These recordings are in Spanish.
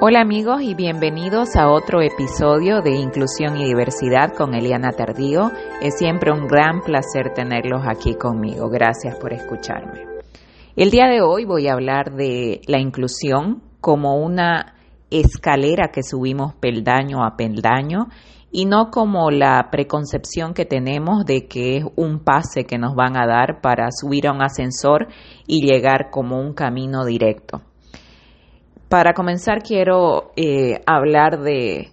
Hola amigos y bienvenidos a otro episodio de Inclusión y Diversidad con Eliana Tardío. Es siempre un gran placer tenerlos aquí conmigo. Gracias por escucharme. El día de hoy voy a hablar de la inclusión como una escalera que subimos peldaño a peldaño y no como la preconcepción que tenemos de que es un pase que nos van a dar para subir a un ascensor y llegar como un camino directo. Para comenzar quiero eh, hablar de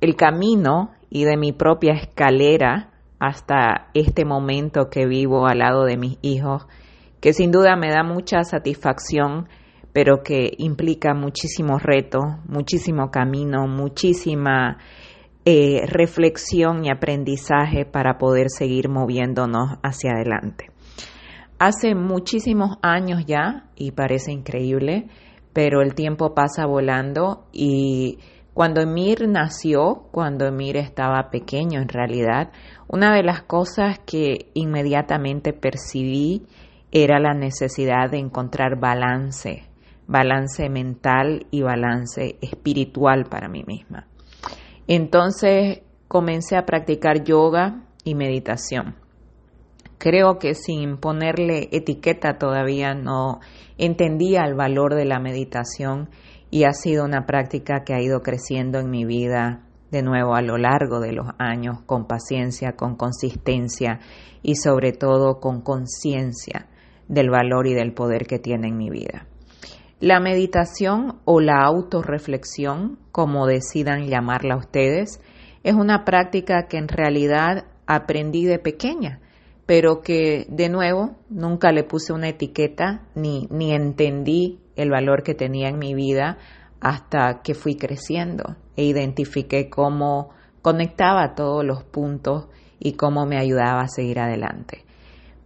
el camino y de mi propia escalera hasta este momento que vivo al lado de mis hijos, que sin duda me da mucha satisfacción, pero que implica muchísimo reto, muchísimo camino, muchísima eh, reflexión y aprendizaje para poder seguir moviéndonos hacia adelante. Hace muchísimos años ya, y parece increíble, pero el tiempo pasa volando y cuando Emir nació, cuando Emir estaba pequeño en realidad, una de las cosas que inmediatamente percibí era la necesidad de encontrar balance, balance mental y balance espiritual para mí misma. Entonces comencé a practicar yoga y meditación. Creo que sin ponerle etiqueta todavía no entendía el valor de la meditación y ha sido una práctica que ha ido creciendo en mi vida de nuevo a lo largo de los años con paciencia, con consistencia y sobre todo con conciencia del valor y del poder que tiene en mi vida. La meditación o la autorreflexión, como decidan llamarla ustedes, es una práctica que en realidad aprendí de pequeña pero que de nuevo nunca le puse una etiqueta ni, ni entendí el valor que tenía en mi vida hasta que fui creciendo e identifiqué cómo conectaba todos los puntos y cómo me ayudaba a seguir adelante.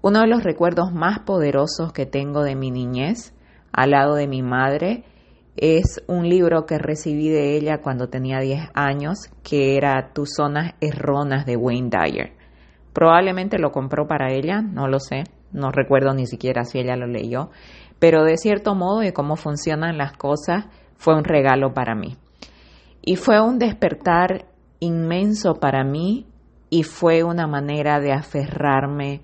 Uno de los recuerdos más poderosos que tengo de mi niñez, al lado de mi madre, es un libro que recibí de ella cuando tenía 10 años, que era Tus zonas erronas de Wayne Dyer. Probablemente lo compró para ella, no lo sé, no recuerdo ni siquiera si ella lo leyó, pero de cierto modo y cómo funcionan las cosas fue un regalo para mí. Y fue un despertar inmenso para mí y fue una manera de aferrarme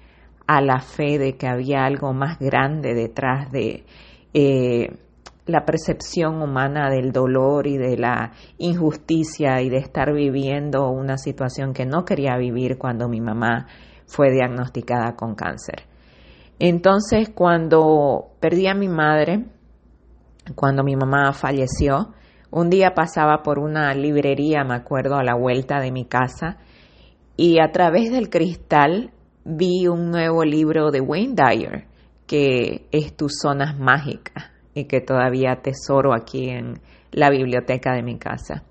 a la fe de que había algo más grande detrás de eh, la percepción humana del dolor y de la injusticia y de estar viviendo una situación que no quería vivir cuando mi mamá fue diagnosticada con cáncer. Entonces, cuando perdí a mi madre, cuando mi mamá falleció, un día pasaba por una librería, me acuerdo, a la vuelta de mi casa, y a través del cristal vi un nuevo libro de Wayne Dyer, que es Tus Zonas Mágicas y que todavía atesoro aquí en la biblioteca de mi casa.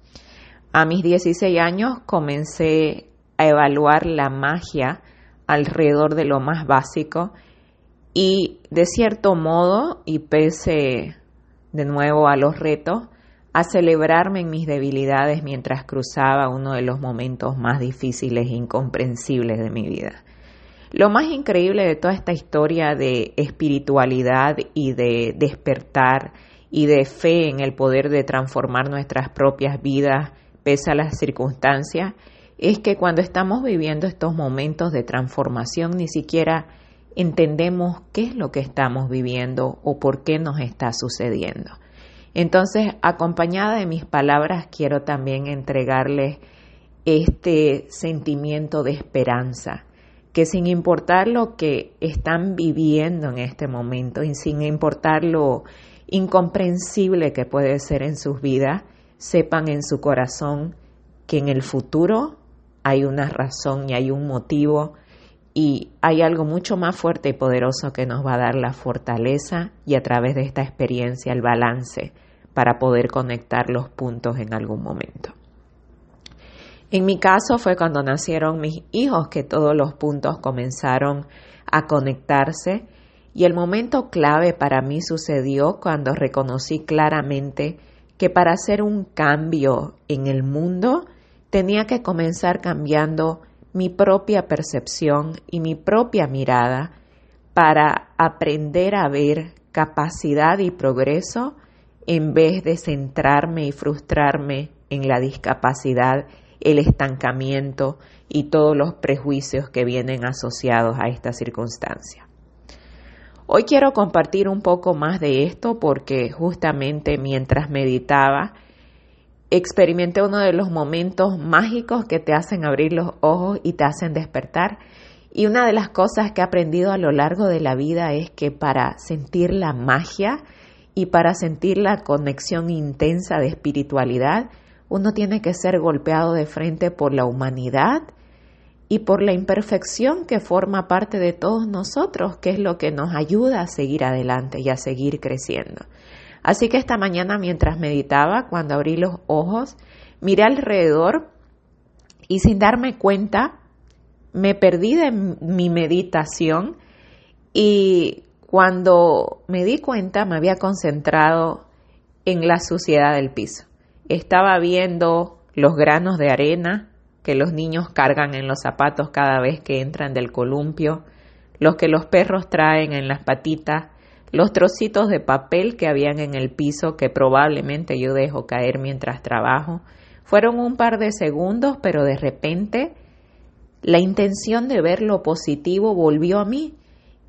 A mis 16 años comencé a evaluar la magia alrededor de lo más básico y de cierto modo, y pese de nuevo a los retos, a celebrarme en mis debilidades mientras cruzaba uno de los momentos más difíciles e incomprensibles de mi vida. Lo más increíble de toda esta historia de espiritualidad y de despertar y de fe en el poder de transformar nuestras propias vidas pese a las circunstancias es que cuando estamos viviendo estos momentos de transformación ni siquiera entendemos qué es lo que estamos viviendo o por qué nos está sucediendo. Entonces, acompañada de mis palabras, quiero también entregarles este sentimiento de esperanza que sin importar lo que están viviendo en este momento y sin importar lo incomprensible que puede ser en sus vidas, sepan en su corazón que en el futuro hay una razón y hay un motivo y hay algo mucho más fuerte y poderoso que nos va a dar la fortaleza y a través de esta experiencia el balance para poder conectar los puntos en algún momento. En mi caso fue cuando nacieron mis hijos que todos los puntos comenzaron a conectarse y el momento clave para mí sucedió cuando reconocí claramente que para hacer un cambio en el mundo tenía que comenzar cambiando mi propia percepción y mi propia mirada para aprender a ver capacidad y progreso en vez de centrarme y frustrarme en la discapacidad, el estancamiento y todos los prejuicios que vienen asociados a esta circunstancia. Hoy quiero compartir un poco más de esto porque justamente mientras meditaba experimenté uno de los momentos mágicos que te hacen abrir los ojos y te hacen despertar. Y una de las cosas que he aprendido a lo largo de la vida es que para sentir la magia y para sentir la conexión intensa de espiritualidad, uno tiene que ser golpeado de frente por la humanidad y por la imperfección que forma parte de todos nosotros, que es lo que nos ayuda a seguir adelante y a seguir creciendo. Así que esta mañana mientras meditaba, cuando abrí los ojos, miré alrededor y sin darme cuenta me perdí de mi meditación y cuando me di cuenta me había concentrado en la suciedad del piso. Estaba viendo los granos de arena que los niños cargan en los zapatos cada vez que entran del columpio, los que los perros traen en las patitas, los trocitos de papel que habían en el piso que probablemente yo dejo caer mientras trabajo. Fueron un par de segundos, pero de repente la intención de ver lo positivo volvió a mí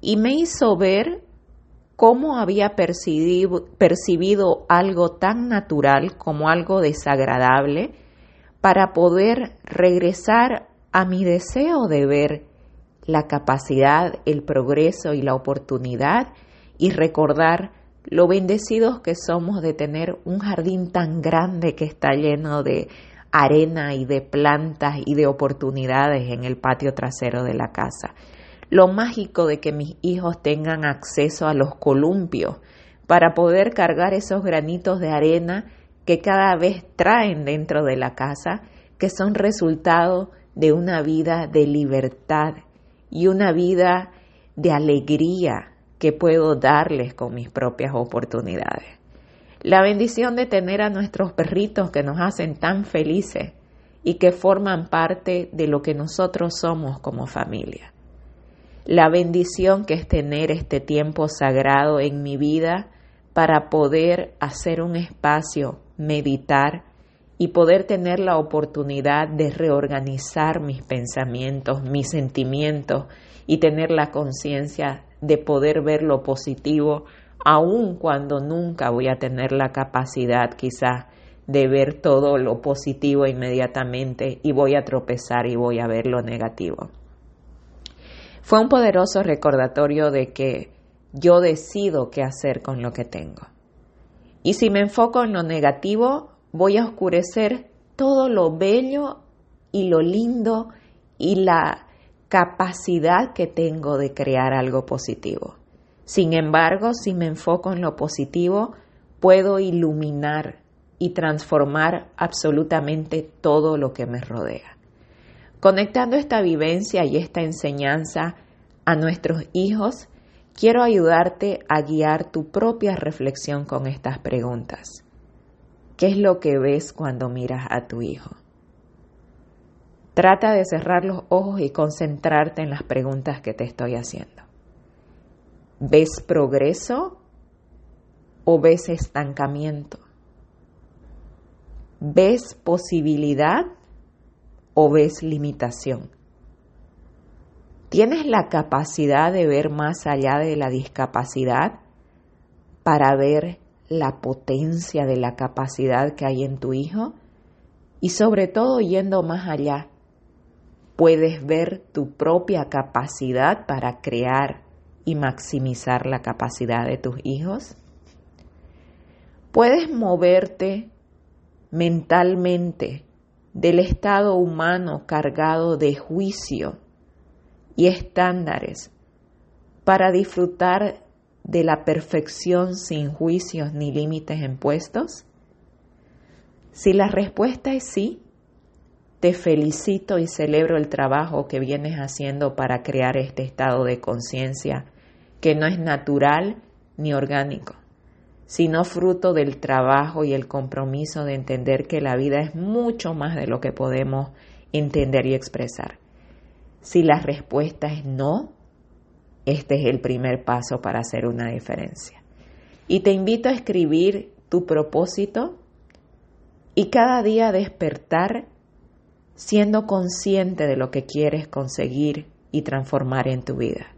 y me hizo ver cómo había percibido, percibido algo tan natural como algo desagradable para poder regresar a mi deseo de ver la capacidad, el progreso y la oportunidad y recordar lo bendecidos que somos de tener un jardín tan grande que está lleno de arena y de plantas y de oportunidades en el patio trasero de la casa. Lo mágico de que mis hijos tengan acceso a los columpios para poder cargar esos granitos de arena que cada vez traen dentro de la casa, que son resultado de una vida de libertad y una vida de alegría que puedo darles con mis propias oportunidades. La bendición de tener a nuestros perritos que nos hacen tan felices y que forman parte de lo que nosotros somos como familia. La bendición que es tener este tiempo sagrado en mi vida para poder hacer un espacio meditar y poder tener la oportunidad de reorganizar mis pensamientos, mis sentimientos y tener la conciencia de poder ver lo positivo, aun cuando nunca voy a tener la capacidad quizás de ver todo lo positivo inmediatamente y voy a tropezar y voy a ver lo negativo. Fue un poderoso recordatorio de que yo decido qué hacer con lo que tengo. Y si me enfoco en lo negativo, voy a oscurecer todo lo bello y lo lindo y la capacidad que tengo de crear algo positivo. Sin embargo, si me enfoco en lo positivo, puedo iluminar y transformar absolutamente todo lo que me rodea. Conectando esta vivencia y esta enseñanza a nuestros hijos, quiero ayudarte a guiar tu propia reflexión con estas preguntas. ¿Qué es lo que ves cuando miras a tu hijo? Trata de cerrar los ojos y concentrarte en las preguntas que te estoy haciendo. ¿Ves progreso o ves estancamiento? ¿Ves posibilidad o ves limitación? ¿Tienes la capacidad de ver más allá de la discapacidad para ver la potencia de la capacidad que hay en tu hijo? Y sobre todo yendo más allá, puedes ver tu propia capacidad para crear y maximizar la capacidad de tus hijos? ¿Puedes moverte mentalmente del estado humano cargado de juicio y estándares para disfrutar de la perfección sin juicios ni límites impuestos? Si la respuesta es sí, te felicito y celebro el trabajo que vienes haciendo para crear este estado de conciencia que no es natural ni orgánico, sino fruto del trabajo y el compromiso de entender que la vida es mucho más de lo que podemos entender y expresar. Si la respuesta es no, este es el primer paso para hacer una diferencia. Y te invito a escribir tu propósito y cada día despertar siendo consciente de lo que quieres conseguir y transformar en tu vida.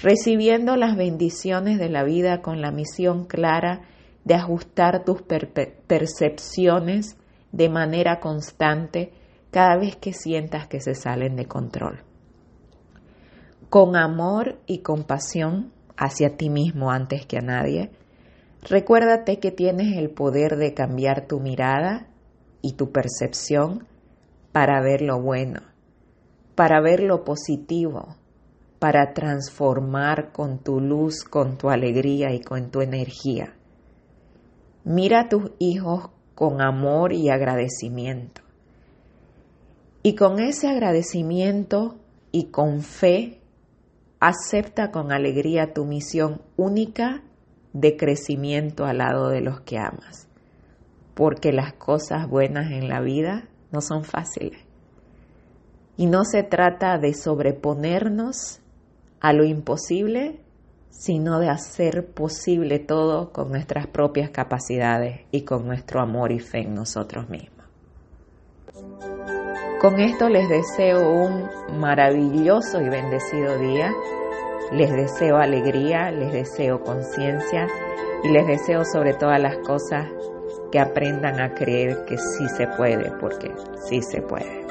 Recibiendo las bendiciones de la vida con la misión clara de ajustar tus percepciones de manera constante cada vez que sientas que se salen de control. Con amor y compasión hacia ti mismo antes que a nadie, recuérdate que tienes el poder de cambiar tu mirada y tu percepción para ver lo bueno, para ver lo positivo, para transformar con tu luz, con tu alegría y con tu energía. Mira a tus hijos con amor y agradecimiento. Y con ese agradecimiento y con fe, acepta con alegría tu misión única de crecimiento al lado de los que amas, porque las cosas buenas en la vida no son fáciles. Y no se trata de sobreponernos a lo imposible, sino de hacer posible todo con nuestras propias capacidades y con nuestro amor y fe en nosotros mismos. Con esto les deseo un maravilloso y bendecido día. Les deseo alegría, les deseo conciencia y les deseo sobre todas las cosas que aprendan a creer que sí se puede, porque sí se puede.